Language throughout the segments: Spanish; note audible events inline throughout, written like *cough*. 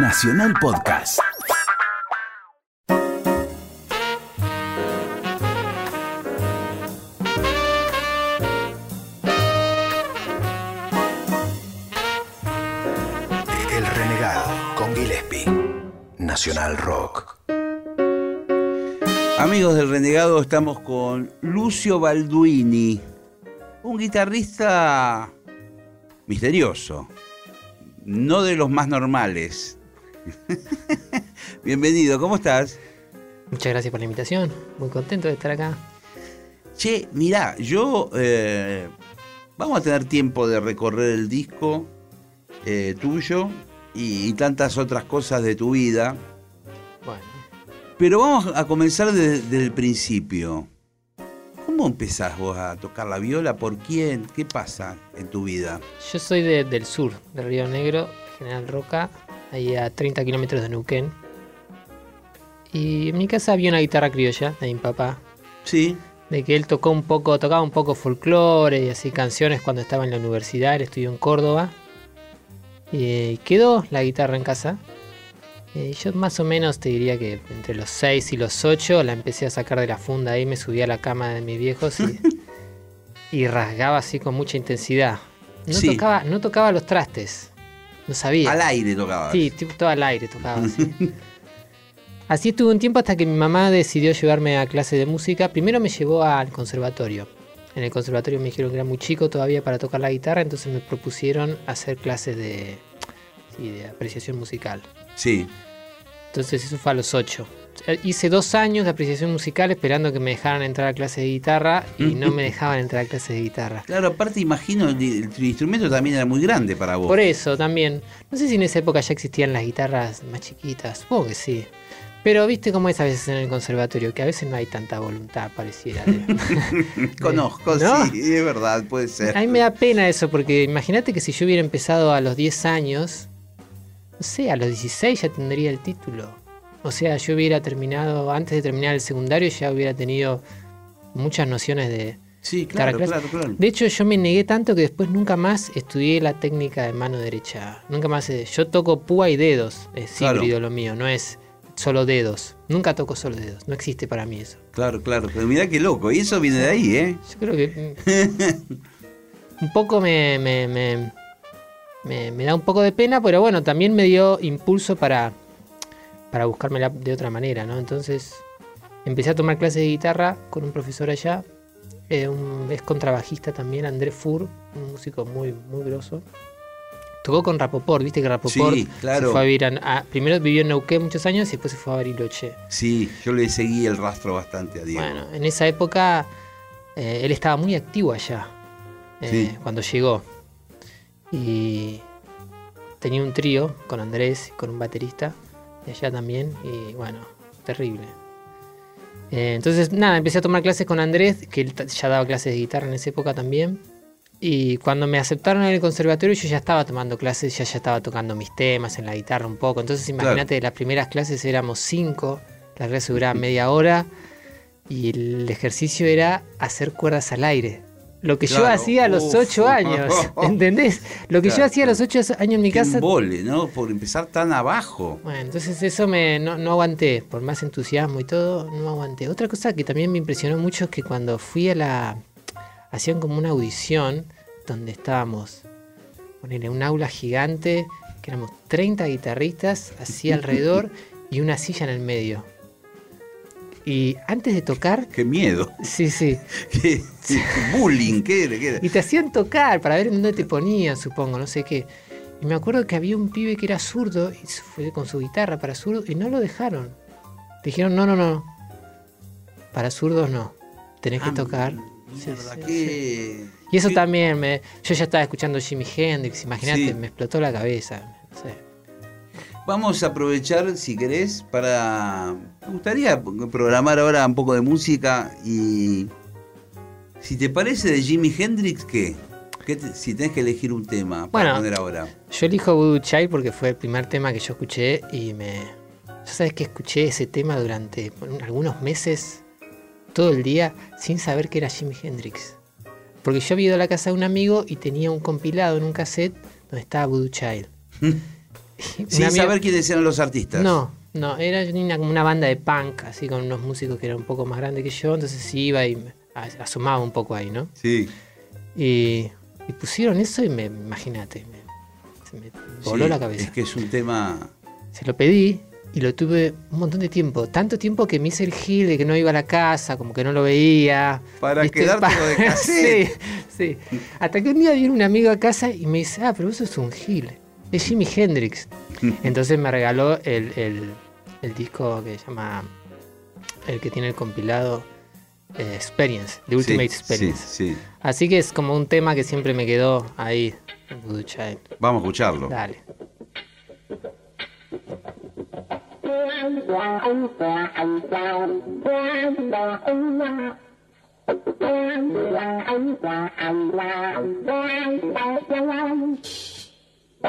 Nacional Podcast. El Renegado con Gillespie. Nacional Rock. Amigos del Renegado, estamos con Lucio Balduini, un guitarrista misterioso, no de los más normales. *laughs* Bienvenido, ¿cómo estás? Muchas gracias por la invitación, muy contento de estar acá. Che, mirá, yo... eh, vamos a tener tiempo de recorrer el disco eh, tuyo y, y tantas otras cosas de tu vida. Bueno, Pero vamos a comenzar desde, el principio. ¿Cómo empezás vos a tocar la viola? ¿Por quién? ¿Qué pasa en tu vida? yo soy de- del sur, de Río Negro, General Roca, ahí a 30 kilómetros de Neuquén. Y en mi casa había una guitarra criolla de mi papá, Sí, de que él tocó un poco, tocaba un poco folclore y así canciones cuando estaba en la universidad, él estudió en Córdoba. Y eh, quedó la guitarra en casa. Eh, yo más o menos te diría que entre los 6 y los 8 la empecé a sacar de la funda ahí, me subí a la cama de mis viejos y, *laughs* y rasgaba así con mucha intensidad. No, Sí. tocaba, no tocaba los trastes, no sabía. al aire tocabas. Sí, todo al aire tocaba así. *laughs* Así estuve un tiempo hasta que mi mamá decidió llevarme a clases de música. Primero me llevó al conservatorio. En el conservatorio me dijeron que era muy chico todavía para tocar la guitarra, entonces me propusieron hacer clases de, sí, de apreciación musical. Sí. Entonces eso fue a los 8. Hice dos años de apreciación musical esperando que me dejaran entrar a clases de guitarra y *laughs* no me dejaban entrar a clases de guitarra. Claro, aparte imagino, el, el instrumento también era muy grande para vos. Por eso también. No sé si en esa época ya existían las guitarras más chiquitas. Supongo que sí. Pero viste cómo es a veces en el conservatorio, que a veces no hay tanta voluntad, pareciera. de- *laughs* Conozco, ¿No? sí, es verdad, puede ser. A mí me da pena eso, porque imagínate que si yo hubiera empezado a los 10 años, no sé, a los 16 ya tendría el título. O sea, yo hubiera terminado, antes de terminar el secundario, ya hubiera tenido muchas nociones de, Sí, claro, Claro, claro. De hecho, yo me negué tanto que después nunca más estudié la técnica de mano derecha. Nunca más. eh, Yo toco púa y dedos. Es híbrido lo mío, no es solo dedos. Nunca toco solo dedos. No existe para mí eso. Claro, claro. Pero mirá qué loco. Y eso viene de ahí, ¿eh? Yo creo que. mm, *laughs* un poco me, me, me, me- me da un poco de pena, pero bueno, también me dio impulso para, para buscármela de otra manera, ¿no? Entonces empecé a tomar clases de guitarra con un profesor allá. eh, un, es contrabajista también, Andrés Fur, un músico muy, muy grosso. Tocó con Rapoport, viste que Rapoport Sí, claro. se fue a vivir a- a- primero vivió en Neuquén muchos años y después se fue a Bariloche. Sí, yo le seguí el rastro bastante a Diego. Bueno, en esa época eh, él estaba muy activo allá eh, Sí. cuando llegó. Y tenía un trío con Andrés y con un baterista de allá también. Y bueno, terrible. Eh, entonces, nada, empecé a tomar clases con Andrés, que él ya daba clases de guitarra en esa época también. Y cuando me aceptaron en el conservatorio, yo ya estaba tomando clases, ya, ya estaba tocando mis temas en la guitarra un poco. Entonces, imagínate, las primeras clases éramos cinco, las clases duraban media hora. Y el ejercicio era hacer cuerdas al aire. Lo que yo hacía a los uf. ocho años, *laughs* ¿entendés? Lo que Claro, yo hacía a los ocho años en mi casa. embole, ¿no? Por empezar tan abajo. Bueno, entonces eso me no, no aguanté, por más entusiasmo y todo, no aguanté. Otra cosa que también me impresionó mucho es que cuando fui a la... hacían como una audición donde estábamos, en un aula gigante, que éramos 30 guitarristas así *laughs* alrededor y una silla en el medio. Y antes de tocar, Qué miedo. sí, sí, Qué, qué bullying. ¿Qué era? ¿Qué era? y te hacían tocar para ver dónde te ponían, supongo, no sé qué. Y me acuerdo que había un pibe que era zurdo y fue con su guitarra para zurdo y no lo dejaron. Dijeron, no, no, no. Para zurdos no. Tenés que Ah, tocar. Mierda, Sí, sí, qué... Y eso qué- también, me, yo ya estaba escuchando Jimi Hendrix, imagínate, Sí. me explotó la cabeza. no sé. Vamos a aprovechar, si querés, para... Me gustaría programar ahora un poco de música y... Si te parece de Jimi Hendrix, ¿qué? ¿Qué te- si tenés que elegir un tema para Bueno. poner ahora. Yo elijo Voodoo Child porque fue el primer tema que yo escuché y me... Yo sabes que escuché ese tema durante algunos meses, todo el día, sin saber que era Jimi Hendrix. Porque yo había ido a la casa de un amigo y tenía un compilado en un cassette donde estaba Voodoo Child. *laughs* Sin saber quiénes eran los artistas. No, no, era una, una banda de punk, así con unos músicos que eran un poco más grandes que yo, entonces iba y asomaba un poco ahí, ¿no? Sí. Y, y pusieron eso y me, imagínate, me- se me voló Sí, la cabeza. Es que es un tema. Se lo pedí y lo tuve un montón de tiempo. Tanto tiempo que me hice el gil de que no iba a la casa, como que no lo veía. Para quedártelo de *laughs* cassette. sí, sí. Hasta que un día viene un amigo a casa y me dice, ah, pero vos sos un gil. Es Jimi Hendrix. Entonces me regaló el, el- el disco que se llama, el que tiene el compilado eh, Experience, The Ultimate Sí, Experience. Sí, sí. Así que es como un tema que siempre me quedó ahí, en Voodoo Child. Vamos a escucharlo. Dale. *laughs*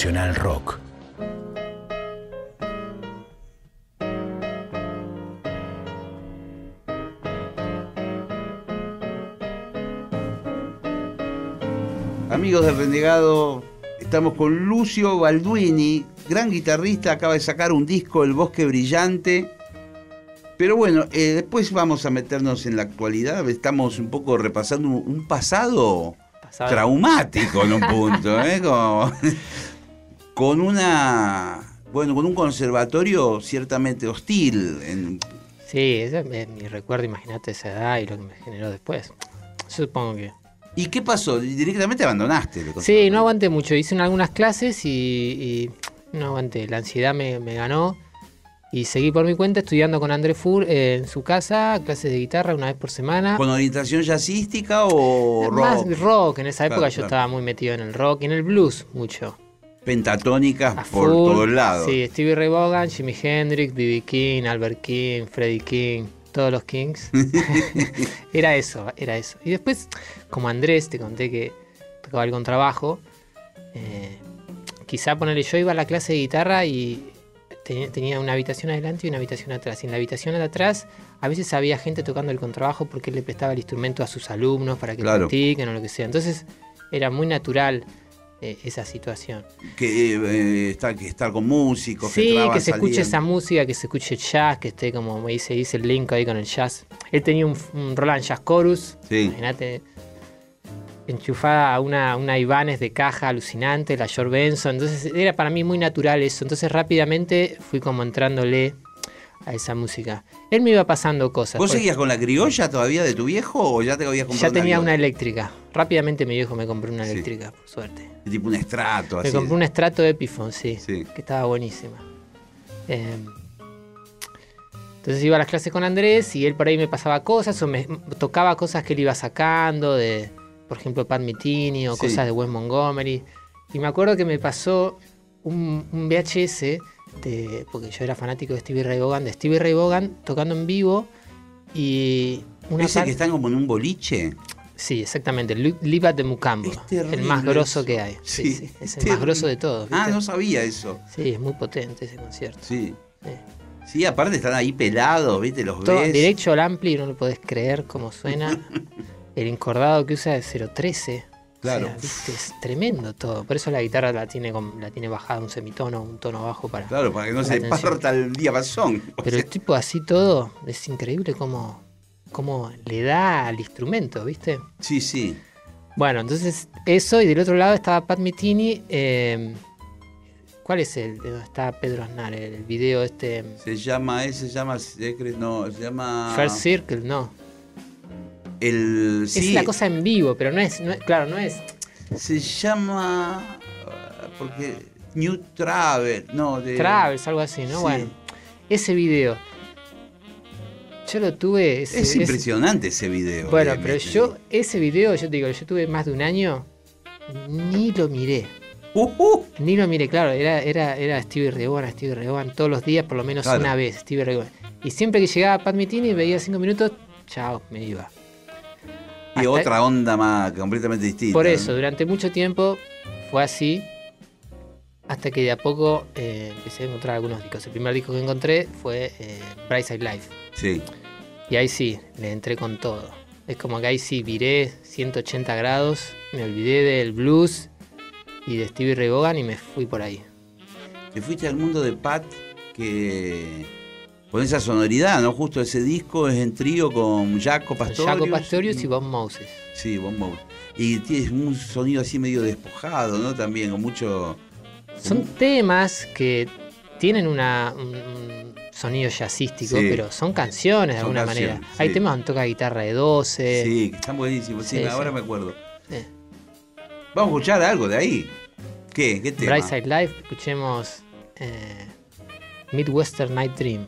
Nacional Rock. Amigos del Renegado, estamos con Lucio Balduini, gran guitarrista, acaba de sacar un disco, El Bosque Brillante. Pero bueno, eh, después vamos a meternos en la actualidad, estamos un poco repasando un, un pasado, Pasado. traumático en un punto, ¿eh? Como- *laughs* con una, bueno, con un conservatorio ciertamente hostil. en- Sí, ese es mi recuerdo, imagínate esa edad y lo que me generó después. Supongo que. ¿Y qué pasó? Directamente abandonaste. el Sí, no aguanté mucho. Hice algunas clases y, y no aguanté. La ansiedad me, me ganó. Y seguí por mi cuenta estudiando con André Fur en su casa, clases de guitarra una vez por semana. ¿Con orientación jazzística o Más rock? rock. En esa época Claro, yo claro. estaba muy metido en el rock y en el blues mucho. Pentatónicas A por full. todos lados. Sí, Stevie Ray Vaughan, Jimi Hendrix, B.B. King, Albert King, Freddie King, todos los Kings. *laughs* *laughs* era eso, era eso. Y después, como Andrés, te conté que tocaba el contrabajo, eh, quizá ponerle, yo iba a la clase de guitarra y tenía, tenía una habitación adelante y una habitación atrás. Y en la habitación de atrás a veces había gente tocando el contrabajo porque él le prestaba el instrumento a sus alumnos para que Claro. practiquen o lo que sea. Entonces era muy natural eh, esa situación. Que, eh, estar, que estar con músicos. Sí, que se escuche esa música, que se escuche jazz, que esté como me dice, dice el link ahí con el jazz. Él tenía un, un Roland Jazz Chorus, Sí. imagínate, enchufada a una, una Ibanez de caja alucinante, la George Benson. Entonces era para mí muy natural eso. Entonces rápidamente fui como entrándole a esa música. Él me iba pasando cosas. ¿Vos Por- seguías con la criolla todavía de tu viejo o ya te habías comprado ya tenía una eléctrica. Rápidamente mi viejo me compró una Sí. eléctrica, por suerte. Tipo un estrato, así. Me compré un estrato Epiphone, sí, Sí. que estaba buenísima. Eh, entonces iba a las clases con Andrés y él por ahí me pasaba cosas o me tocaba cosas que él iba sacando de, por ejemplo, Pat Metheny o Sí. cosas de Wes Montgomery. Y me acuerdo que me pasó un, un VHS, de, porque yo era fanático de Stevie Ray Vaughan, de Stevie Ray Vaughan tocando en vivo y una Ese que están como en un boliche. Sí, exactamente, Li- Live at the Mucambo, el más grosso que hay. Sí, Sí, sí, es el más grosso de todos. Ah, no sabía eso. Sí, es muy potente ese concierto. Sí. Sí, aparte están ahí pelados, ¿viste? Los Todo ves. derecho al ampli, no lo podés creer cómo suena. *laughs* El encordado que usa es 013. Claro. O sea, ¿viste? Es tremendo todo. Por eso la guitarra la tiene, con- la tiene bajada un semitono, un tono bajo para. Claro, para que no se parta el diapasón. Pero el tipo así todo, es increíble cómo, cómo le da al instrumento, ¿viste? Sí, sí. Bueno, entonces eso, y del otro lado estaba Pat Metheny. eh, ¿Cuál es el de donde está Pedro Aznar? El, el video este. Se llama, ese se llama Secret, no, se llama. First Circle, no. El. Es Sí, la cosa en vivo, pero no es, no es- claro, no es. Se llama. Porque. New Travel, no, de. Travels, algo así, ¿no? sí. Bueno, ese video. Yo lo tuve. ese- Es impresionante ese video. bueno, pero yo, ese video, yo te digo, yo tuve más de un año, ni lo miré. Uh, uh. Ni lo miré, claro, era, era, era Stevie Vaughan, Stevie Vaughan, todos los días, por lo menos Claro. una vez, Stevie Vaughan. Y siempre que llegaba Pat Metheny, veía cinco minutos, chao, me iba. Y otra onda más completamente distinta. Por ¿no? eso, durante mucho tiempo fue así, hasta que de a poco eh, empecé a encontrar algunos discos. El primer disco que encontré fue eh, Bright Side Life. Sí. Y ahí sí, le entré con todo. Es como que ahí sí viré 180 grados, me olvidé del blues y de Stevie Ray Vaughan y me fui por ahí. Te fuiste al mundo de Pat que. Con esa sonoridad, ¿no? Justo ese disco es en trío con Jaco Pastorius. Jaco Pastorius y Bob Moses. Sí, Bob Moses. Y tienes un sonido así medio despojado, ¿no? También, con mucho. Son temas que tienen una, un, sonido jazzístico, Sí. pero son canciones de Son alguna canciones, manera. Hay temas donde toca guitarra de 12. Sí, que están buenísimos. Sí, ahora me acuerdo. Eh. Vamos a escuchar algo de ahí. ¿Qué? ¿Qué tema? Bright Side Live, escuchemos eh, Midwestern Night Dream.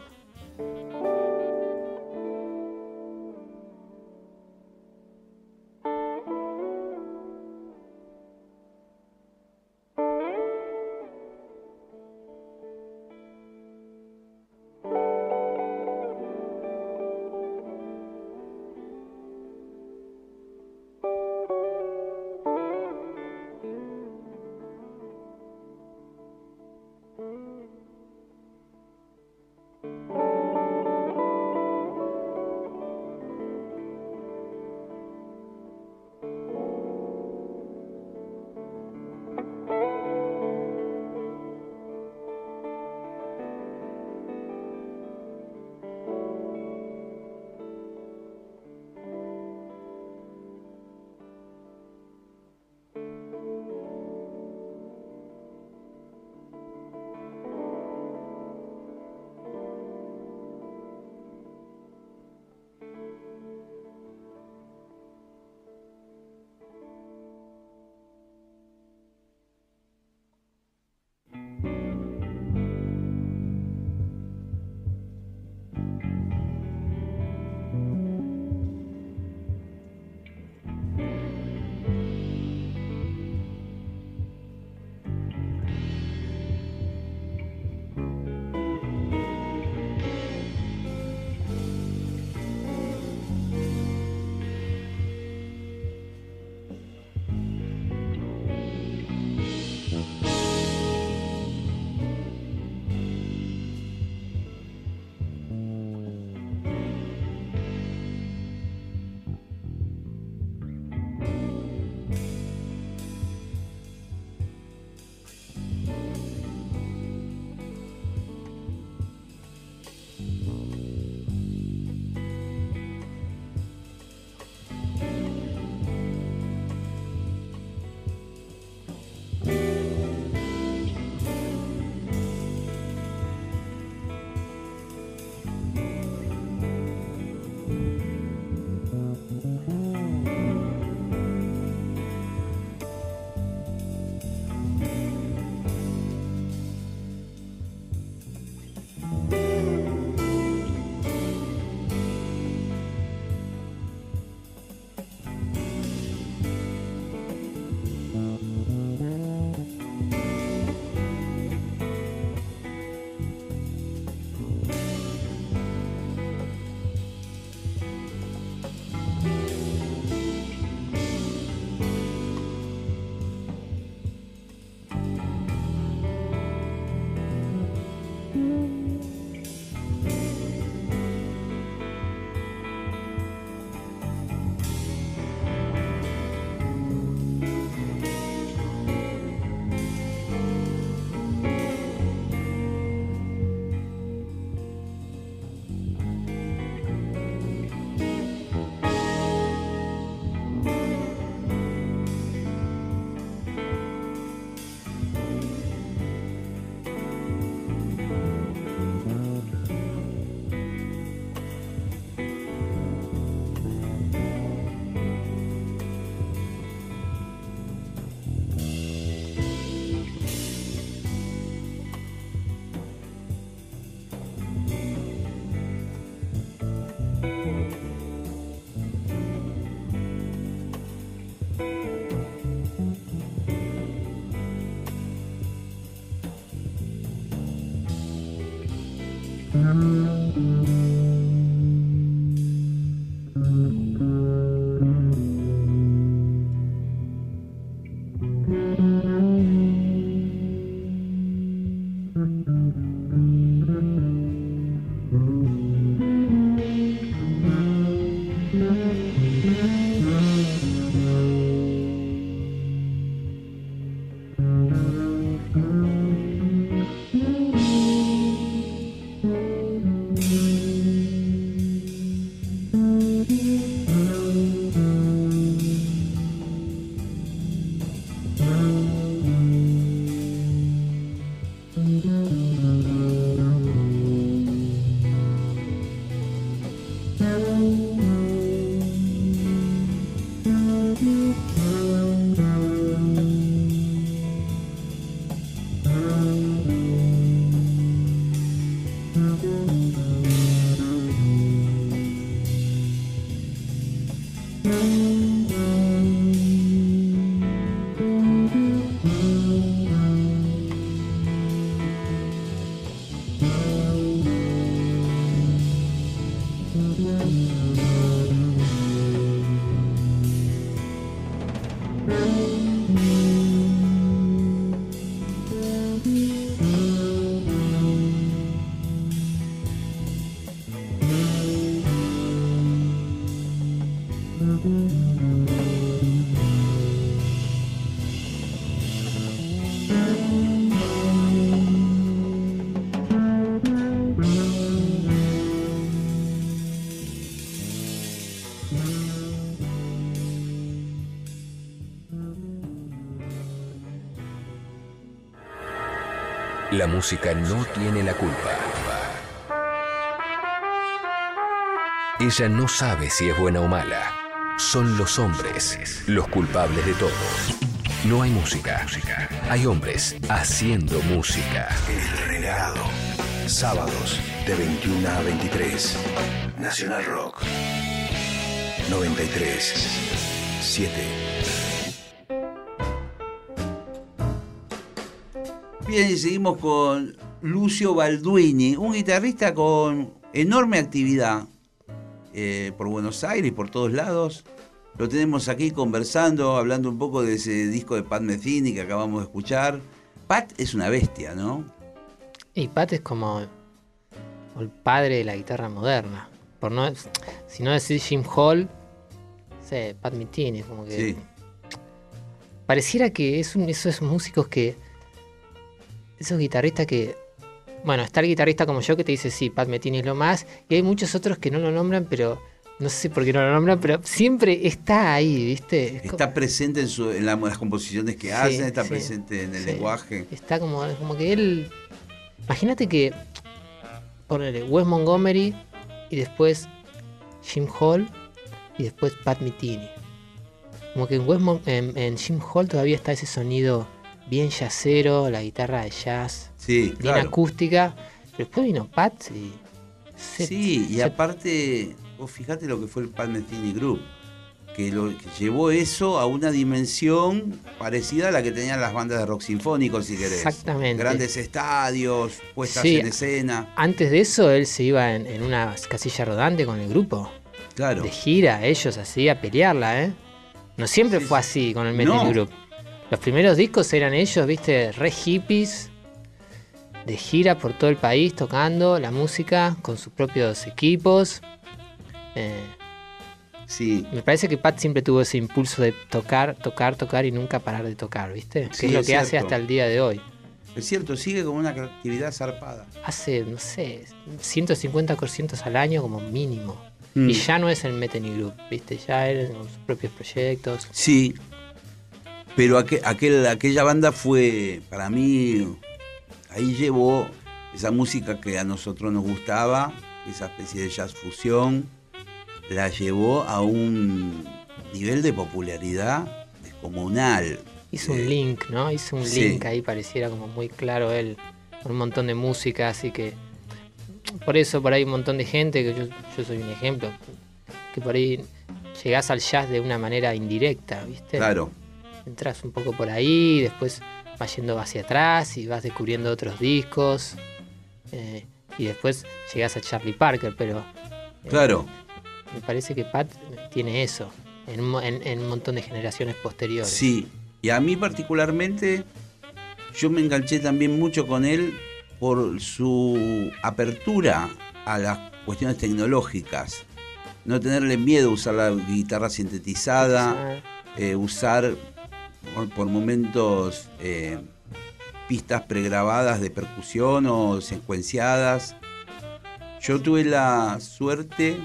Mm-hmm. La música no tiene la culpa. Ella no sabe si es buena o mala. Son los hombres los culpables de todo. No hay música. Hay hombres haciendo música. El regado. Sábados de 21 a 23. Nacional Rock. 93. 7. Bien, y seguimos con Lucio Balduini, un guitarrista con enorme actividad eh, por Buenos Aires y por todos lados. Lo tenemos aquí conversando, hablando un poco de ese disco de Pat Metheny que acabamos de escuchar. Pat es una bestia, ¿no? Y Pat es como el padre de la guitarra moderna. Por no, si no decir Jim Hall, sé, Pat Metheny, como que. Sí. Pareciera que es un, esos músicos que. Esos guitarristas que. Bueno, está el guitarrista como yo que te dice, sí, Pat Metheny es lo más. Y hay muchos otros que no lo nombran, pero. No sé por qué no lo nombran, pero siempre está ahí, ¿viste? Es Está presente en, su- en la- las composiciones que Sí, hacen, está sí, presente en el sí. lenguaje. Está como, como que él. Imagínate que. Ponele Wes Montgomery y después Jim Hall y después Pat Metheny. Como que en, Wes Mon- en, en Jim Hall todavía está ese sonido bien jazzero, la guitarra de jazz, Sí, bien claro. acústica. Pero después vino Pat y. se- Sí, y aparte, vos fíjate lo que fue el Pat Metheny Group, que, lo, que llevó eso a una dimensión parecida a la que tenían las bandas de rock sinfónico, si querés. Exactamente. Grandes estadios, puestas Sí. en escena. Antes de eso, él se iba en, en una casilla rodante con el grupo. Claro. de gira, ellos así a pelearla, ¿eh? No siempre Sí, fue sí. así con el Metal No. Group. Los primeros discos eran ellos, viste, re hippies, de gira por todo el país tocando la música con sus propios equipos. Eh, Sí. me parece que Pat siempre tuvo ese impulso de tocar, tocar, tocar y nunca parar de tocar, ¿viste? Que es lo es que hace hasta el día de hoy. Es cierto, sigue con una actividad zarpada. Hace, no sé, 150 conciertos al año como mínimo. Mm. Y ya no es el Metheny Group, ¿viste? Ya eran sus propios proyectos. Sí. Pero aquel, aquel- aquella banda fue, para mí, ahí llevó esa música que a nosotros nos gustaba, esa especie de jazz fusión, la llevó a un nivel de popularidad descomunal. Hizo Eh, un link, ¿no? Hizo un sí. link ahí, pareciera como muy claro él, con un montón de música, así que por eso por ahí un montón de gente, que yo, yo soy un ejemplo, que por ahí llegás al jazz de una manera indirecta, ¿viste? Claro, Entras un poco por ahí, después vas yendo hacia atrás y vas descubriendo otros discos, eh, y después llegás a Charlie Parker, pero eh, claro. me parece que Pat tiene eso en, en- en un montón de generaciones posteriores. Sí, y a mí particularmente, yo me enganché también mucho con él por su apertura a las cuestiones tecnológicas. No tenerle miedo a usar la guitarra sintetizada, eh, usar por, por momentos eh, pistas pregrabadas de percusión o secuenciadas. Yo tuve la suerte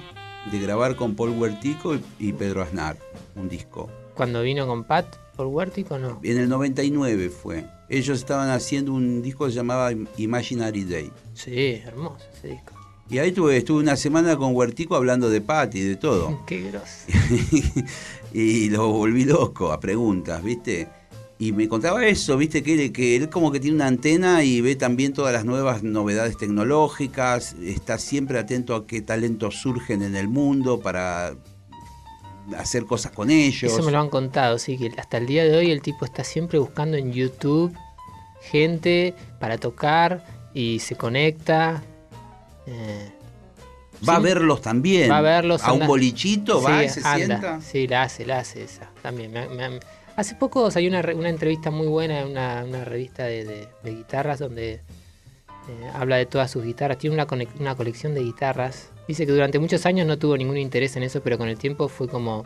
de grabar con Paul Huertico y, y Pedro Aznar un disco. Cuando vino con Pat por Huértico, no. En el 99 fue. Ellos estaban haciendo un disco que se llamaba Imaginary Day. Sí, hermoso ese disco. Y ahí tuve, estuve una semana con Huertico hablando de Pat y de todo. *laughs* Qué grosso. *laughs* y lo volví loco a preguntas, ¿viste? Y me contaba eso, ¿viste? Que él como que tiene una antena y ve también todas las nuevas novedades tecnológicas, está siempre atento a qué talentos surgen en el mundo para hacer cosas con ellos. Eso me lo han contado, sí, que hasta el día de hoy el tipo está siempre buscando en YouTube gente para tocar y se conecta. eh, Va a verlos también. Va a verlos, A un bolichito, va y se anda. sienta. Sí, la hace, la hace esa. También. me- me- hace poco salió una, una entrevista muy buena en una, una revista de, de- de guitarras donde eh, habla de todas sus guitarras. Tiene una, una colección de guitarras. Dice que durante muchos años no tuvo ningún interés en eso, pero con el tiempo fue como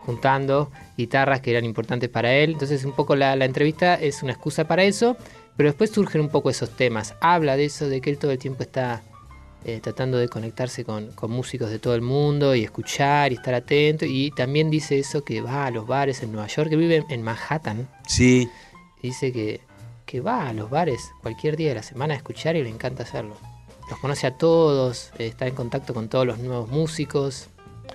juntando guitarras que eran importantes para él. Entonces un poco la, la entrevista es una excusa para eso, pero después surgen un poco esos temas. Habla de eso, de que él todo el tiempo está eh, tratando de conectarse con, con músicos de todo el mundo y escuchar y estar atento. Y también dice eso que va a los bares en Nueva York, que vive en Manhattan. Sí, Dice que que va a los bares cualquier día de la semana a escuchar y le encanta hacerlo. Los conoce a todos, está en contacto con todos los nuevos músicos,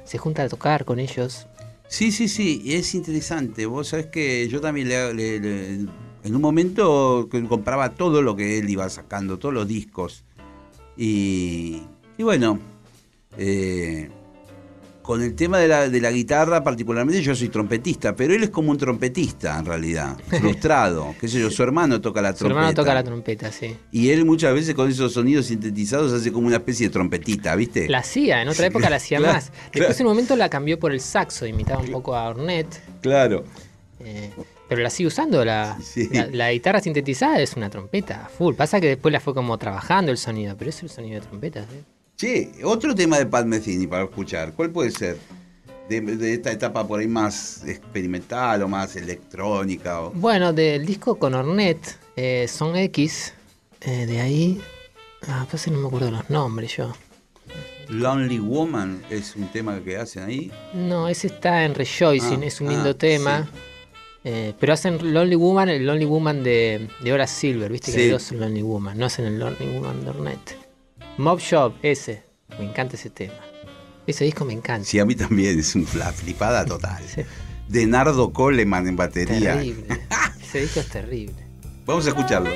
se junta a tocar con ellos. Sí, sí, sí, y es interesante. Vos sabés que yo también le, en un momento compraba todo lo que él iba sacando, todos los discos. Y, y bueno, eh, con el tema de la, de la guitarra particularmente yo soy trompetista, pero él es como un trompetista en realidad, *laughs* frustrado. qué sé yo, su hermano toca la Su trompeta. hermano toca la trompeta, sí. Y él muchas veces con esos sonidos sintetizados hace como una especie de trompetita, ¿viste? La hacía, en otra época la hacía Claro, más. Después claro. en un momento la cambió por el saxo, imitaba un poco a Ornette. Claro. eh, pero la sigue usando, la, Sí. la, la guitarra sintetizada es una trompeta full. Pasa que después la fue como trabajando el sonido, pero es el sonido de trompeta. ¿sí? Che, otro tema de Pat Metheny para escuchar, ¿cuál puede ser? De, de esta etapa por ahí más experimental o más electrónica. O... Bueno, del disco con Ornette, eh, Son X, eh, de ahí. Ah, que no me acuerdo los nombres yo. Lonely Woman es un tema que hacen ahí. No, ese está en Rejoicing, Ah, es un ah, lindo tema. sí. Eh, pero hacen Lonely Woman, el Lonely Woman de, de Hora Silver, viste que hay dos Lonely Woman, no hacen el Lonely Woman de Ornette. Mob Shop, ese, me encanta ese tema. Ese disco me encanta. Sí, a mí también es una flipada total. Sí. De Nardo Coleman en batería. Terrible. ese disco es terrible. Vamos a escucharlo.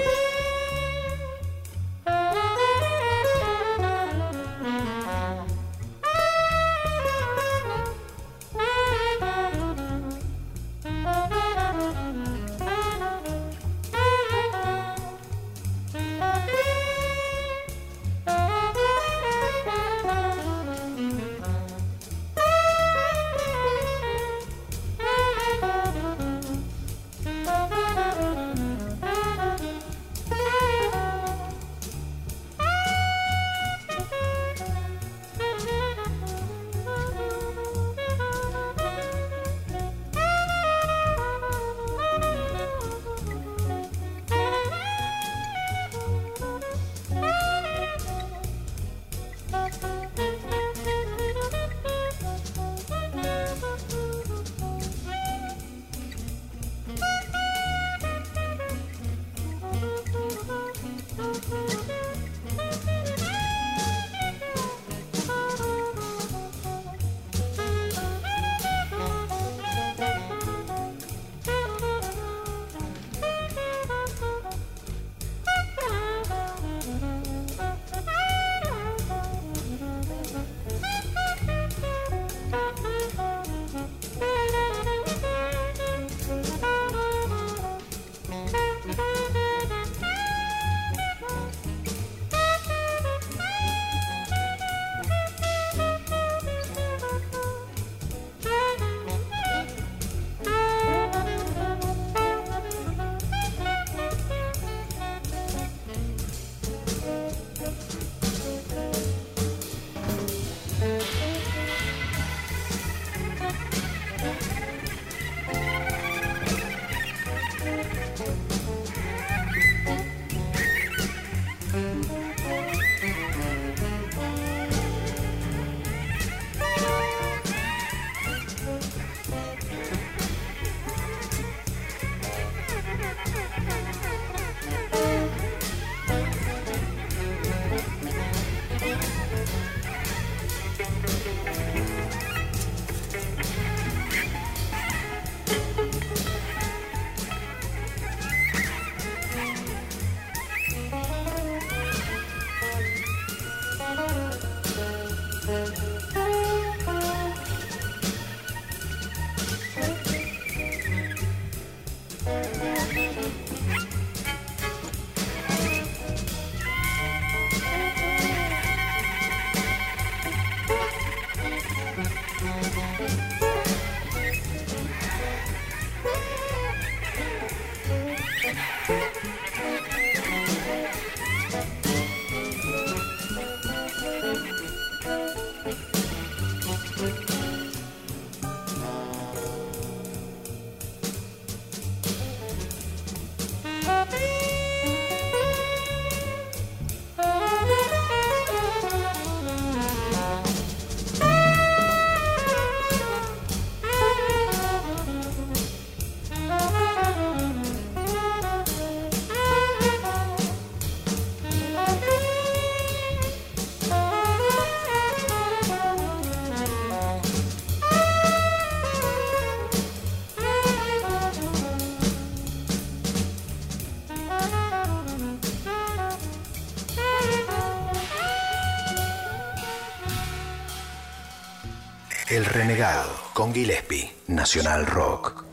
Renegado con Gillespie, Nacional Rock.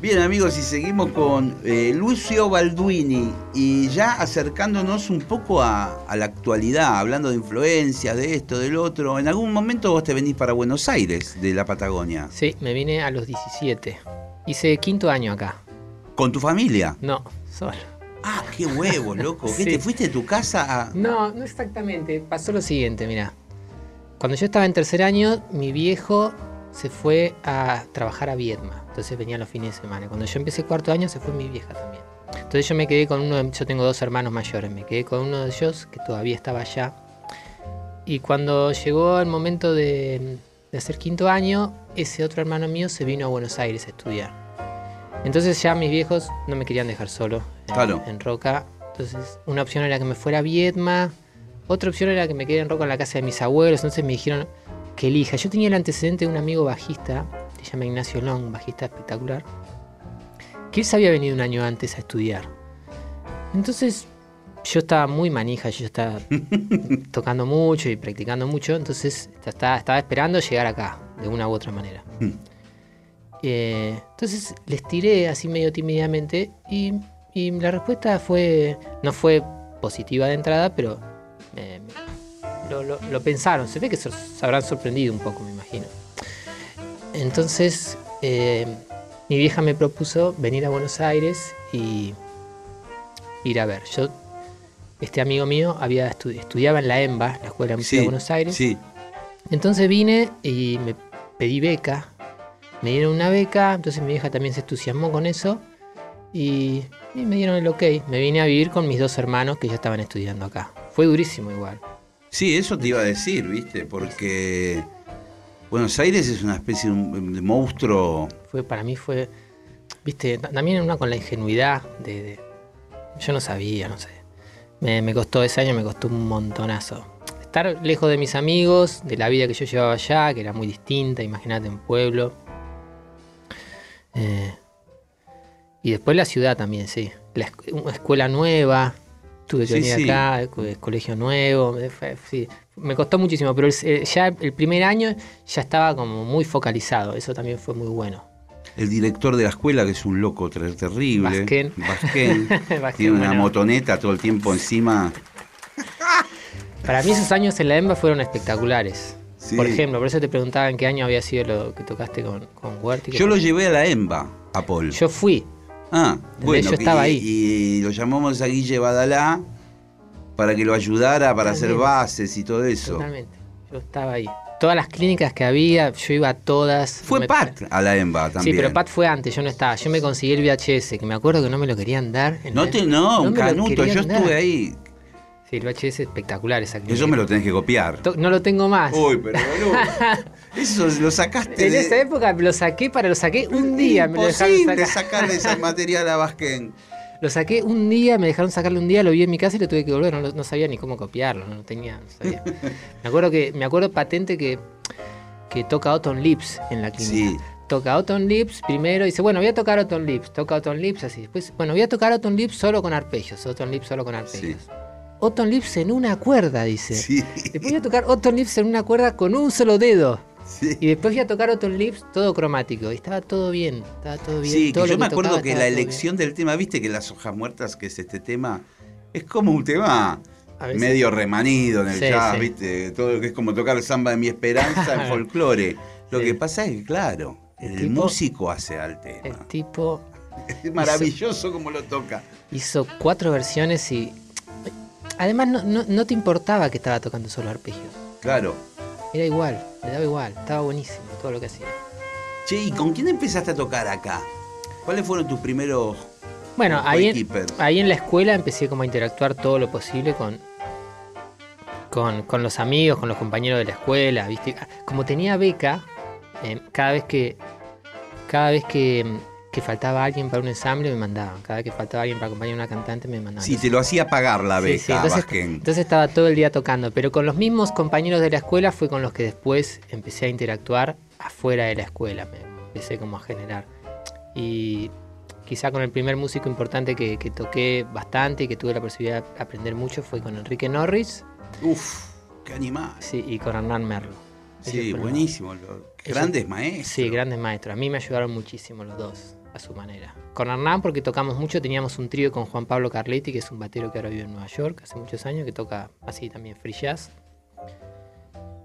Bien amigos, y seguimos con eh, Lucio Balduini y ya acercándonos un poco a, a la actualidad, hablando de influencias, de esto, del otro. En algún momento vos te venís para Buenos Aires, de la Patagonia, Sí, me vine a los 17. Hice quinto año acá. con tu familia. No, solo. Ah, qué huevo, loco. ¿Qué Sí. te fuiste de tu casa a.? No, no exactamente. Pasó lo siguiente, mira. Cuando yo estaba en tercer año, mi viejo se fue a trabajar a Viedma. Entonces venía los fines de semana. Cuando yo empecé cuarto año, se fue mi vieja también. Entonces yo me quedé con uno, de- yo tengo dos hermanos mayores, me quedé con uno de ellos que todavía estaba allá. Y cuando llegó el momento de, de hacer quinto año, ese otro hermano mío se vino a Buenos Aires a estudiar. Entonces ya mis viejos no me querían dejar solo Claro. en Roca. Entonces una opción era que me fuera a Viedma, otra opción era que me quedara en Roca en la casa de mis abuelos. Entonces me dijeron que elija. Yo tenía el antecedente de un amigo bajista, se llama Ignacio Long, bajista espectacular, que él se había venido un año antes a estudiar. Entonces yo estaba muy manija, yo estaba *laughs* tocando mucho y practicando mucho, entonces estaba, estaba esperando llegar acá, de una u otra manera. Hmm. Eh, entonces les tiré así medio tímidamente y, y la respuesta fue no fue positiva de entrada, pero eh, lo, lo- lo pensaron. Se ve que se, se habrán sorprendido un poco, me imagino. Entonces eh, mi vieja me propuso venir a Buenos Aires y ir a ver. Yo, este amigo mío, había estu- estudiaba en la EMBA, la Escuela de Música de Buenos Aires. Sí. Entonces vine y me pedí beca. Me dieron una beca, entonces mi vieja también se entusiasmó con eso. Y, y me dieron el ok. Me vine a vivir con mis dos hermanos que ya estaban estudiando acá. Fue durísimo igual. Sí, eso te iba a decir, ¿viste? Porque Buenos Aires es una especie de, un- de monstruo. Fue, para mí fue, viste, ta- también una con la ingenuidad de, de- yo no sabía, no sé. Me, me costó ese año, me costó un montonazo. Estar lejos de mis amigos, de la vida que yo llevaba allá, que era muy distinta, imagínate un pueblo. Eh, y después la ciudad también, sí. La una escuela nueva, tuve que Sí, venir sí. acá, co- colegio nuevo, fue- sí. me costó muchísimo, pero el- eh, ya el primer año ya estaba como muy focalizado, eso también fue muy bueno. El director de la escuela, que es un loco ter- terrible. Basquén. Basquén. *laughs* Basquén, Tiene una bueno. motoneta todo el tiempo encima. Para mí esos años en la EMBA fueron espectaculares. Sí. Por ejemplo, por eso te preguntaba en qué año había sido lo que tocaste con, con Huerti. Yo lo llevé a la EMBA, a Paul. Yo fui. Ah, bueno, yo estaba y, ahí. y lo llamamos a Guille Badalá para que lo ayudara para hacer bases y todo eso. Totalmente. Yo estaba ahí. Todas las clínicas que había, yo iba a todas. Fue Me- Pat a la EMBA Sí, también. pero Pat fue antes, yo no estaba. Yo me conseguí el VHS, que me acuerdo que no me lo querían dar. No te, no, lo canuto, yo dar. estuve ahí. Sí, el VHS espectacular esa clínica. Eso me lo tenés que copiar. No lo tengo más. Uy, pero boludo. *laughs* Eso lo sacaste en de... esa época lo saqué para lo saqué un día. Me lo dejaron sacar. sacarle ese material a Basquén. *laughs* Lo saqué un día, me dejaron sacarle un día, lo vi en mi casa y lo tuve que volver. No, no sabía ni cómo copiarlo, no lo tenía, no sabía. *laughs* me acuerdo que, me acuerdo patente que, que toca Autumn Lips en la clínica. Sí. Toca Autumn Lips primero, y dice, bueno, voy a tocar Autumn Lips, toca Autumn Lips así. Después, bueno, voy a tocar Autumn Lips solo con arpegios, Autumn Lips solo con arpegios. Autumn Lips en una cuerda, dice. Sí. Después voy a tocar Autumn Lips en una cuerda con un solo dedo. Sí. Y después voy a tocar Autumn Lips todo cromático. Y estaba todo bien, estaba todo bien. Sí, todo que yo me acuerdo tocaba que la bien. elección del tema, viste que las hojas muertas, que es este tema, es como un tema medio remanido en el Sí, jazz, sí. viste, todo lo que es como tocar el samba de mi esperanza en *laughs* folclore. Lo que pasa es que, claro, el, El tipo- músico hace al El tema. tipo *laughs* Es maravilloso como lo toca. hizo cuatro versiones y. Además, no, no- no te importaba que estaba tocando solo arpegios. Claro. Era igual, le daba igual. Estaba buenísimo todo lo que hacía. Che, ¿y con quién empezaste a tocar acá? ¿Cuáles fueron tus primeros Bueno, ahí en, ahí en la escuela empecé como a interactuar todo lo posible con, con, con los amigos, con los compañeros de la escuela, ¿viste? Como tenía beca, eh, cada vez que cada vez que, que faltaba alguien para un ensamble me mandaban. Cada vez que faltaba alguien para acompañar a una cantante me mandaban. Sí, te lo hacía pagar la beca, sí, entonces, estaba todo el día tocando, pero con los mismos compañeros de la escuela fue con los que después empecé a interactuar afuera de la escuela, me empecé como a generar. Y quizá con el primer músico importante que, que toqué bastante y que tuve la posibilidad de aprender mucho fue con Enrique Norris. Uf, qué animal. Sí, y con Hernán Merlo. Sí, buenísimo. los ellos- grandes maestros. Sí, grandes maestros. A mí me ayudaron muchísimo los dos, a su manera. Con Hernán, porque tocamos mucho, teníamos un trío con Juan Pablo Carletti, que es un batero que ahora vive en Nueva York hace muchos años, que toca así también free jazz.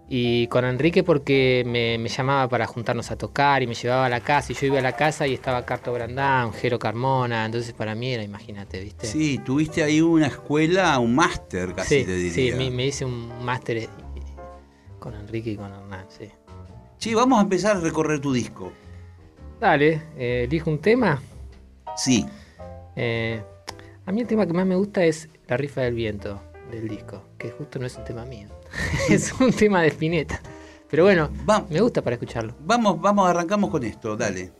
Y con Enrique porque me, me llamaba para juntarnos a tocar y me llevaba a la casa y yo iba a la casa y estaba Carto Brandán, Jero Carmona, entonces para mí era, imagínate, ¿viste? Sí, tuviste ahí una escuela, un máster casi sí, te diría. sí, me, me hice un máster eh, con Enrique y con Hernán, sí. Che, vamos a empezar a recorrer tu disco. Dale, eh, elijo un tema. Sí. Eh, a mí el tema que más me gusta es La rifa del viento del disco, que justo no es un tema mío. *laughs* es un tema de Spinetta. Pero bueno, Va- me gusta para escucharlo. Vamos, vamos, arrancamos con esto, dale.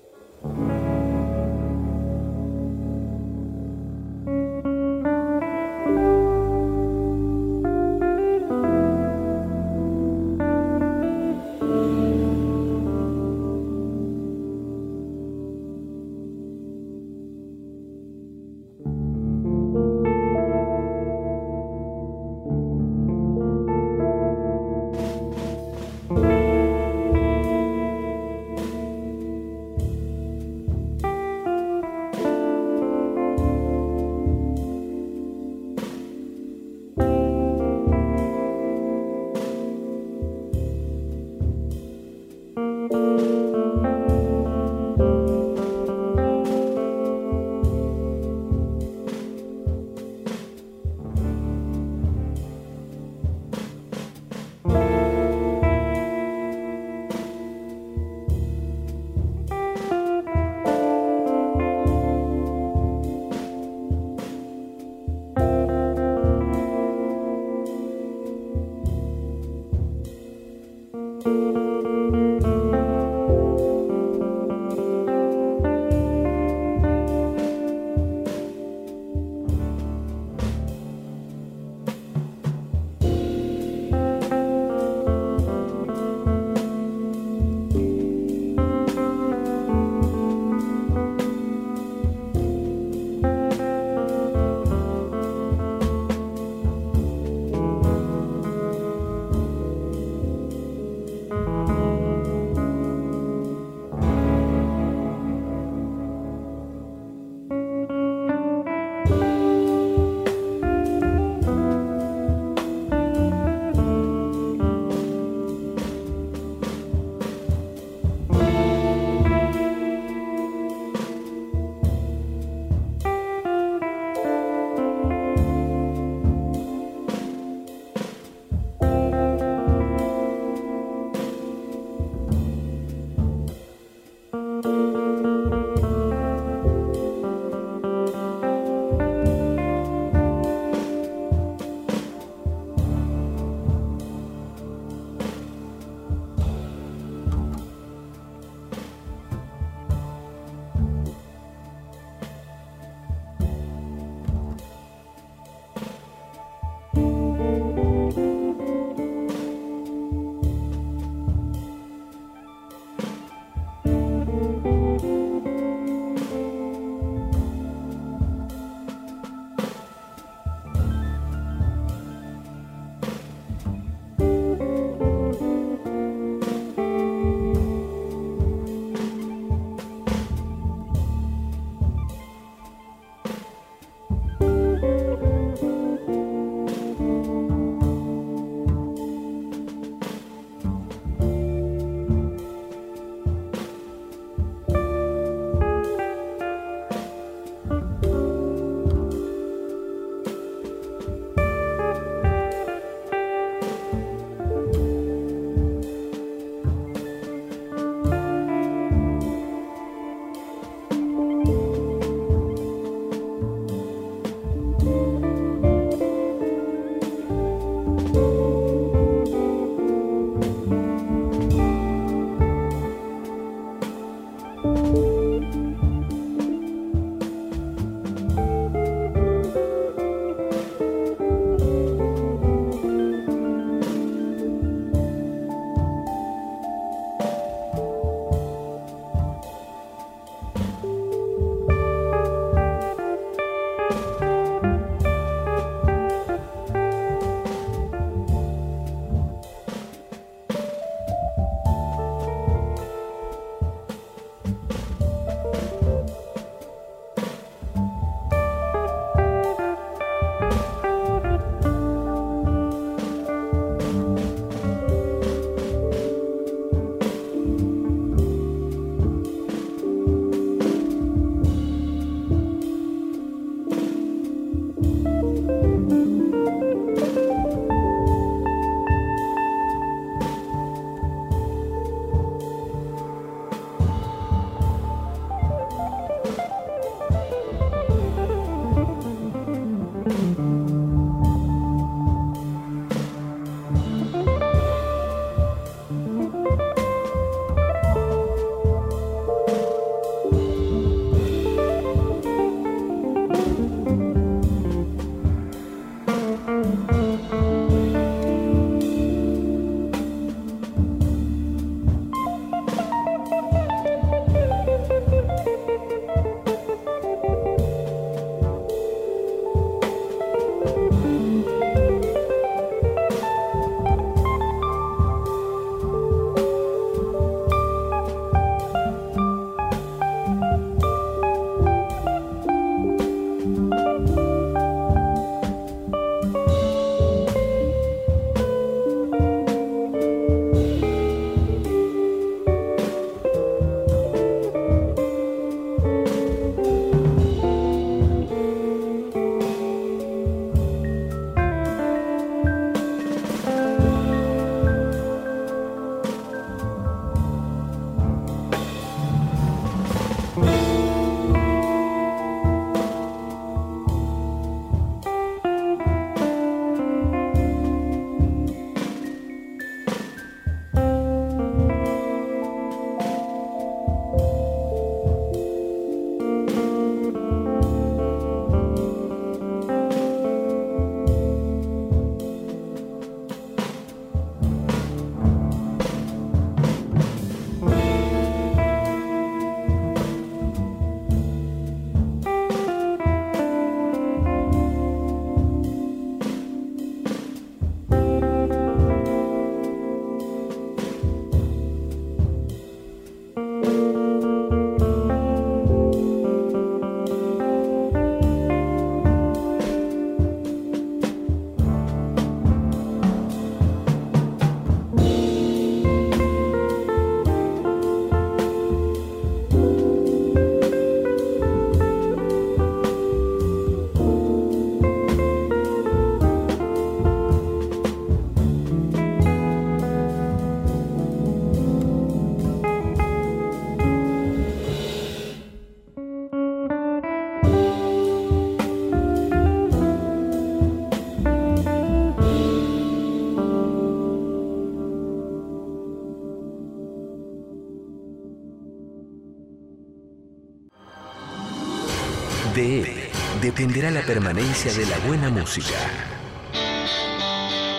Dependerá la permanencia de la buena música.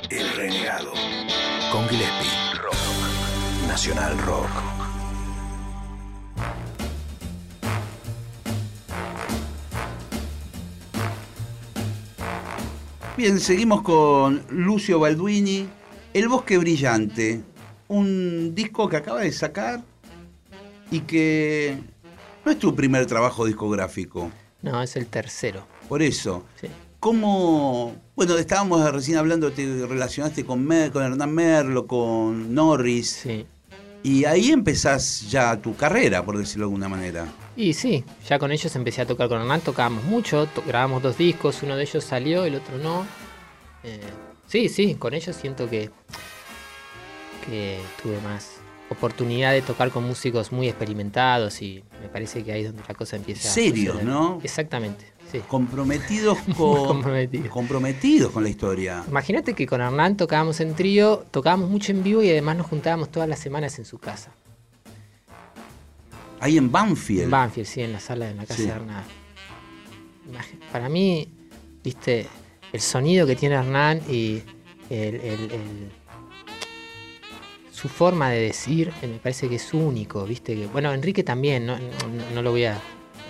El renegado. Con Gillespie. Rock. Nacional Rock. Bien, seguimos con Lucio Balduini, El Bosque Brillante, un disco que acaba de sacar y que no es tu primer trabajo discográfico. No, es el tercero. Por eso, Sí. ¿cómo...? Bueno, estábamos recién hablando, te relacionaste con, Mer- con Hernán Merlo, con Norris, Sí. y ahí empezás ya tu carrera, por decirlo de alguna manera. Y sí, ya con ellos empecé a tocar con Hernán, tocábamos mucho, to- grabamos dos discos, uno de ellos salió, el otro no. Eh, sí, sí, con ellos siento que, que tuve más oportunidad de tocar con músicos muy experimentados y me parece que ahí es donde la cosa empieza Serios. ¿no? Exactamente, sí. Comprometidos *laughs* con, comprometidos. comprometidos con la historia. Imagínate que con Hernán tocábamos en trío, tocábamos mucho en vivo y además nos juntábamos todas las semanas en su casa. Ahí en Banfield. En Banfield, sí, en la sala de la casa Sí. de Hernán. Para mí, viste, el sonido que tiene Hernán y el- el- el- su forma de decir eh, me parece que es único, viste. Que, bueno, Enrique también, no, no- lo voy a.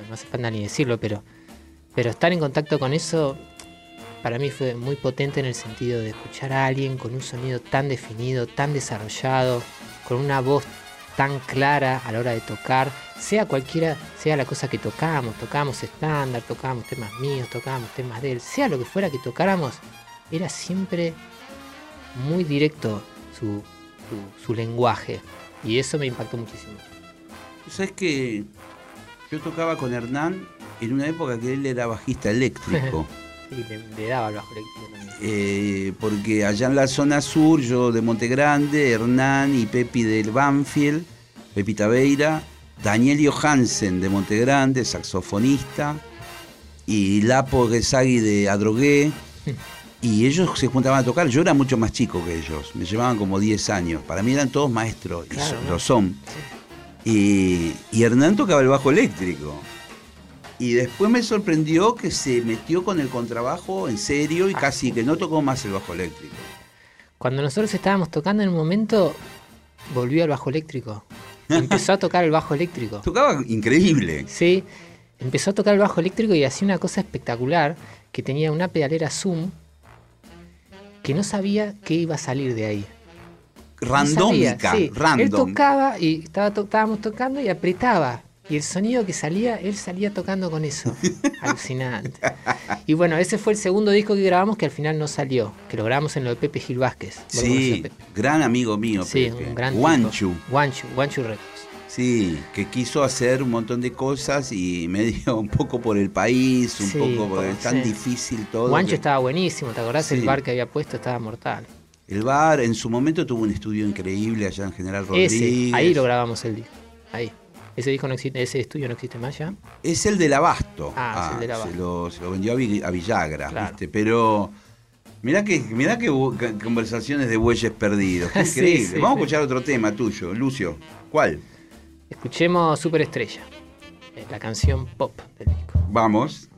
No hace ni decirlo, pero, pero estar en contacto con eso para mí fue muy potente en el sentido de escuchar a alguien con un sonido tan definido, tan desarrollado, con una voz tan clara a la hora de tocar, sea cualquiera, sea la cosa que tocamos, tocábamos estándar, tocábamos temas míos, tocábamos temas de él, sea lo que fuera que tocáramos, era siempre muy directo su, su, su lenguaje. Y eso me impactó muchísimo. ¿Sabes que Yo tocaba con Hernán en una época que él era bajista eléctrico. *laughs* Sí, le, le daba el bajo eléctrico también. eh, porque allá en la zona sur, yo de Monte Grande, Hernán y Pepi del Banfield, Pepi Tabeira, Daniel Johansen de Monte Grande, saxofonista, y Lapo Gesagui de Adrogué. *laughs* Y ellos se juntaban a tocar. Yo era mucho más chico que ellos. Me llevaban como 10 años. Para mí eran todos maestros. y Claro, ¿no? lo son. Y, y Hernán tocaba el bajo eléctrico. Y después me sorprendió que se metió con el contrabajo en serio y Ah, casi que no tocó más el bajo eléctrico. Cuando nosotros estábamos tocando en un momento, volvió al bajo eléctrico. Empezó a tocar el bajo eléctrico. *laughs* Tocaba increíble. Sí, empezó a tocar el bajo eléctrico y hacía una cosa espectacular, que tenía una pedalera Zoom que no sabía qué iba a salir de ahí. Randómica, sí. Él random. tocaba y estaba to- estábamos tocando y apretaba. Y el sonido que salía, él salía tocando con eso. *laughs* Alucinante. Y bueno, ese fue el segundo disco que grabamos que al final no salió. Que lo grabamos en lo de Pepe Gil Vázquez. ¿Vos lo conocés a Sí, Pepe? gran amigo mío. Sí, Pepe. un gran. Guanchu. Guanchu, Guanchu Records. Sí, que quiso hacer un montón de cosas y *laughs* medio un poco por el país, un Sí, poco porque por- es tan sí. difícil todo. Guanchu que- estaba buenísimo, ¿te acordás? El bar que había puesto estaba mortal. El bar en su momento tuvo un estudio increíble allá en General Rodríguez. Ese, ahí lo grabamos el disco. Ahí. Ese disco no existe, ese estudio no existe más ya. Es el del Abasto. Ah, es el del Abasto. Se lo, se lo vendió a, Vi- a Villagra, Claro. ¿viste? Pero mirá que, mirá que conversaciones de bueyes perdidos. Qué *laughs* increíble. Vamos a escuchar otro tema tuyo, Lucio. ¿Cuál? Escuchemos Superestrella, la canción pop del disco. Vamos.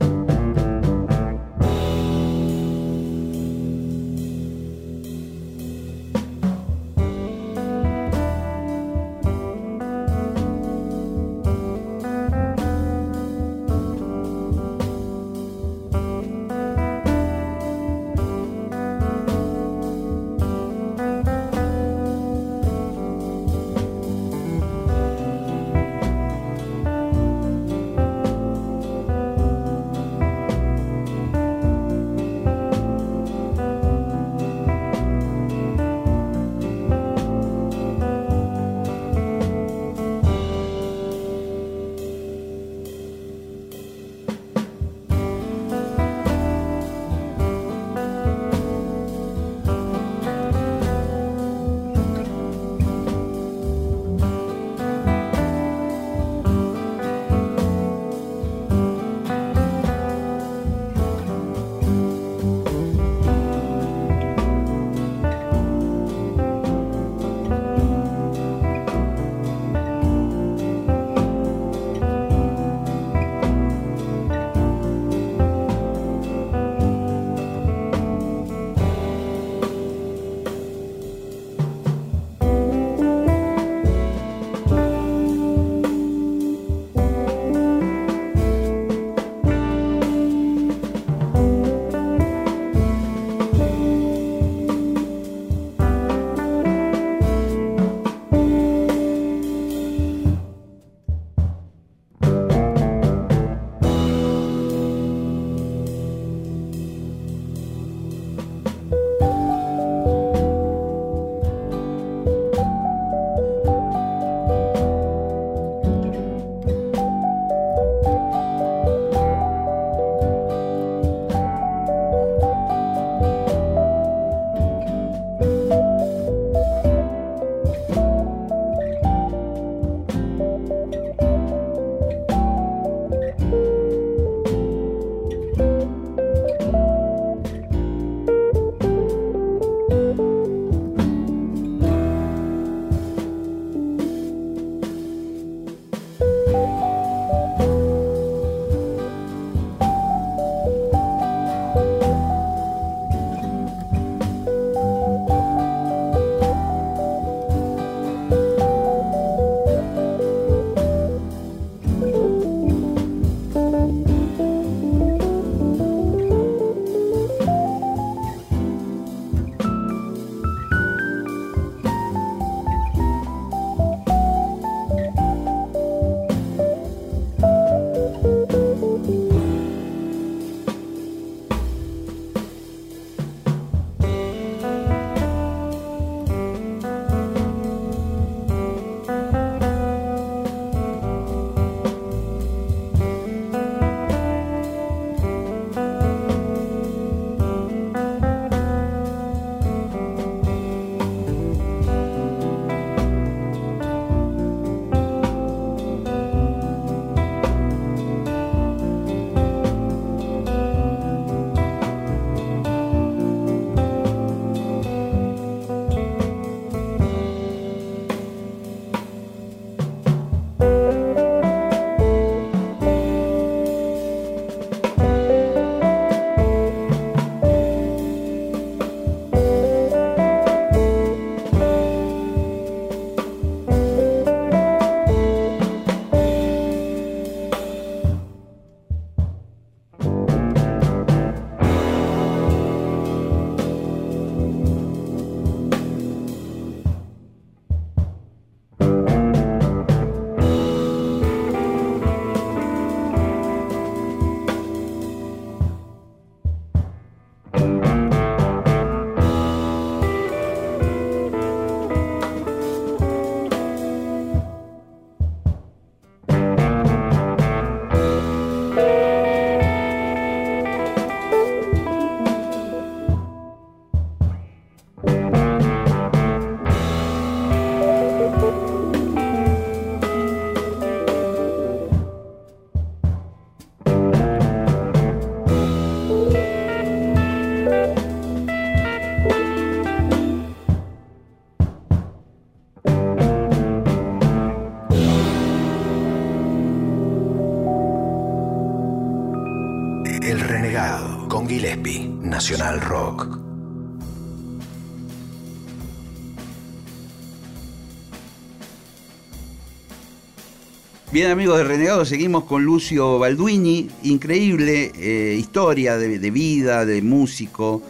Con Gillespie, Nacional Rock. Bien amigos de Renegado, seguimos con Lucio Balduini, increíble eh, historia de, vida, de músico,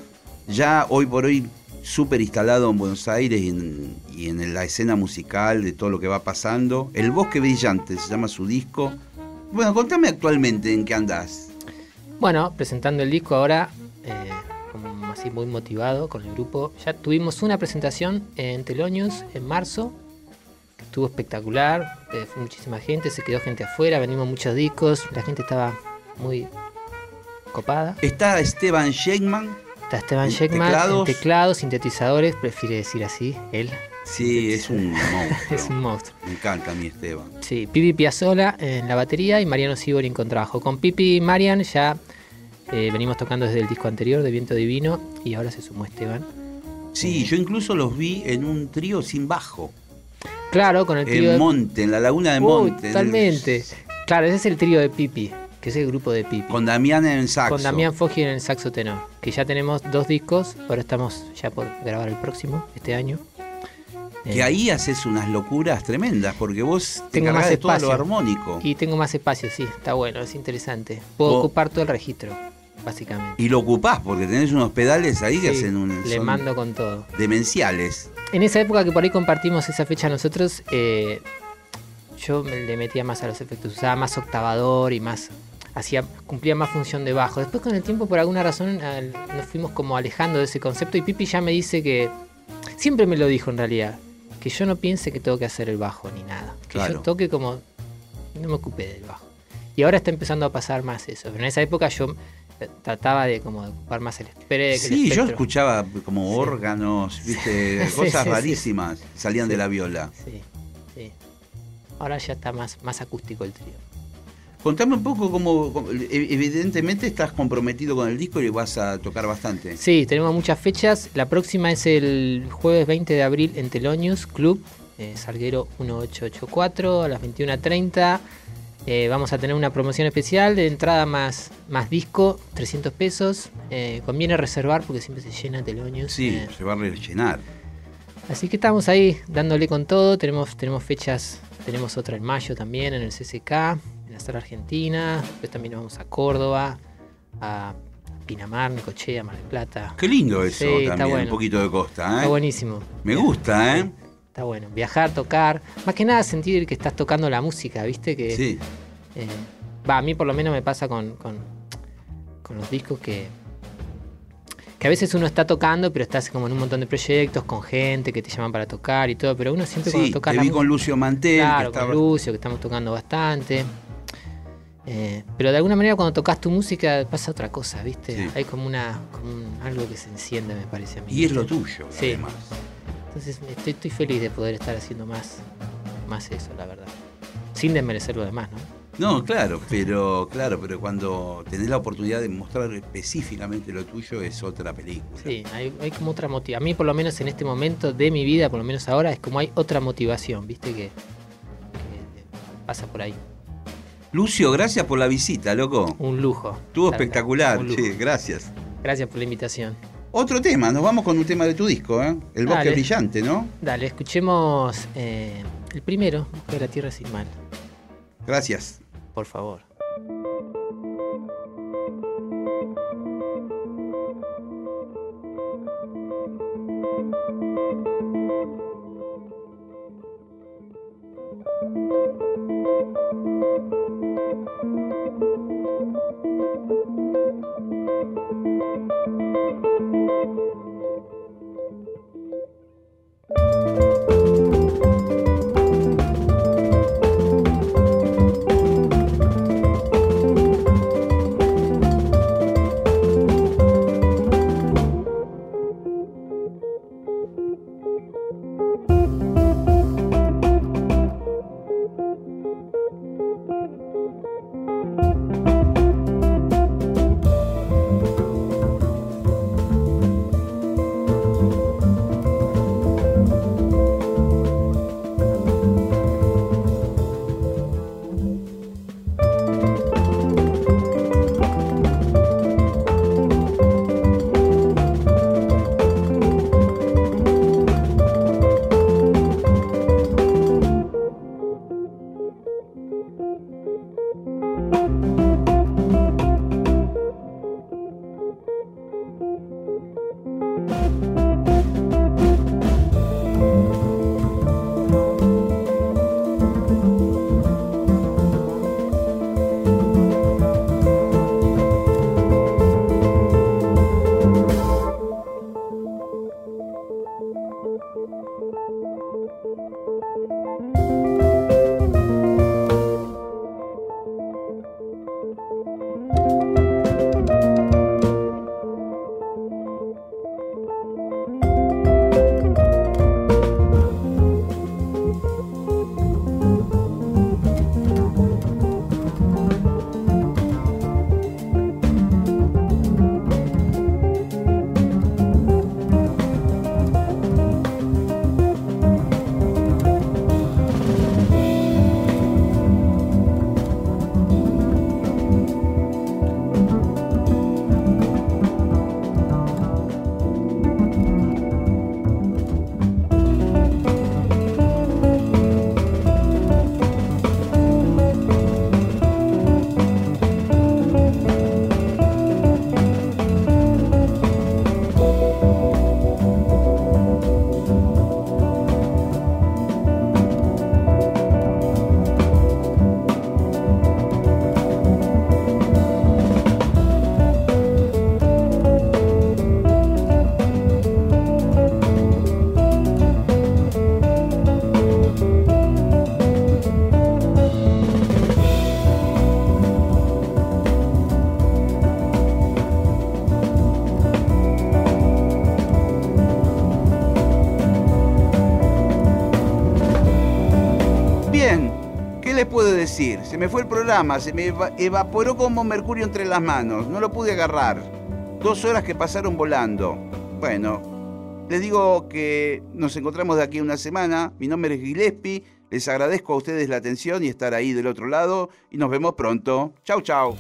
ya hoy por hoy súper instalado en Buenos Aires y en, y en la escena musical de todo lo que va pasando. El Bosque Brillante se llama su disco. Bueno, contame actualmente en qué andás. Bueno, presentando el disco ahora, eh, como así muy motivado con el grupo. Ya tuvimos una presentación en Teloños en marzo, que estuvo espectacular, eh, fue muchísima gente, se quedó gente afuera, venimos muchos discos, la gente estaba muy copada. Está Esteban Sheckman. Está Esteban Sheckman teclados. en teclados, sintetizadores, prefiere decir así, él. Sí, *laughs* es un monstruo. Es un monstruo. Me encanta a mí Esteban. Sí, Pipi Piazzola en la batería y Mariano Sibori en contrabajo. Con Pipi y Marian ya eh, venimos tocando desde el disco anterior de Viento Divino y ahora se sumó Esteban. Sí, yo incluso los vi en un trío sin bajo. Claro, con el trío En de Monte, en la laguna de Monte. totalmente. Claro, ese es el trío de Pipi, que es el grupo de Pipi. Con Damián en saxo. Con Damián Foggi en el saxo tenor, que ya tenemos dos discos, ahora estamos ya por grabar el próximo, este año. Que Eh, ahí haces unas locuras tremendas, porque vos te Tengo más de todo lo espacio. armónico. Y tengo más espacio, sí, está bueno, es interesante. Puedo ocupar todo el registro, básicamente. Y lo ocupás, porque tenés unos pedales ahí que hacen un. le mando con todo. demenciales. En esa época que por ahí compartimos esa fecha nosotros, eh, yo me le metía más a los efectos, usaba más octavador y más hacía cumplía más función de bajo. Después con el tiempo por alguna razón al- nos fuimos como alejando de ese concepto y Pipi ya me dice que siempre me lo dijo en realidad, que yo no piense que tengo que hacer el bajo ni nada, que Claro. yo toque como no me ocupé del bajo. Y ahora está empezando a pasar más eso. Pero en esa época yo eh, trataba de como de ocupar más el, espere- el Sí, yo escuchaba como Sí. órganos, viste, *laughs* Sí, cosas sí, sí. rarísimas salían Sí. de la viola. Sí, sí. Ahora ya está más, más acústico el trío. Contame un poco cómo, e- evidentemente estás comprometido con el disco y vas a tocar bastante. Sí, tenemos muchas fechas. La próxima es el jueves 20 de abril en Teloñus Club, eh, Salguero 1884 a las 21.30. Eh, vamos a tener una promoción especial de entrada más, más disco, 300 pesos. Eh, conviene reservar porque siempre se llena Teloñus. Sí, Eh, se va a rellenar. Así que estamos ahí dándole con todo. Tenemos, tenemos fechas, tenemos otra en mayo también en el CCK, en la sala argentina. Después también nos vamos a Córdoba, a Pinamar, Necochea, Mar del Plata. Qué lindo eso Sí, está también, bueno. un poquito de costa, ¿eh? Está buenísimo. Me gusta, ¿eh? Está bueno. Viajar, tocar. Más que nada sentir que estás tocando la música, ¿viste? Que, Sí. eh, va, a mí por lo menos me pasa con, con, con los discos que. Que a veces uno está tocando, pero estás como en un montón de proyectos con gente que te llaman para tocar y todo, pero uno siempre Sí, cuando toca te la vi música- con Lucio Mantel. que Claro, estaba- con Lucio, que estamos tocando bastante. Eh, pero de alguna manera cuando tocas tu música pasa otra cosa, ¿viste? Sí. Hay como una como un- algo que se enciende, me parece a mí. Y es lo tuyo, Sí. además. Entonces estoy, estoy feliz de poder estar haciendo más, más eso, la verdad. Sin desmerecer lo demás, ¿no? No, claro, pero claro, pero cuando tenés la oportunidad de mostrar específicamente lo tuyo es otra película. Sí, hay, hay como otra motivación. A mí por lo menos en este momento de mi vida, por lo menos ahora, es como hay otra motivación, ¿viste? Que, que pasa por ahí. Lucio, gracias por la visita, loco. Un lujo. Estuvo espectacular, sí, gracias. Gracias por la invitación. Otro tema, nos vamos con un tema de tu disco, ¿eh? El bosque Dale. brillante, ¿no? Dale, escuchemos eh, el primero, Busca de la Tierra sin mal, Gracias. por favor. Decir? Se me fue el programa, se me eva- evaporó como mercurio entre las manos, no lo pude agarrar. Dos horas que pasaron volando. Bueno, les digo que nos encontramos de aquí una semana. Mi nombre es Gillespie, les agradezco a ustedes la atención y estar ahí del otro lado y nos vemos pronto. Chau, chau.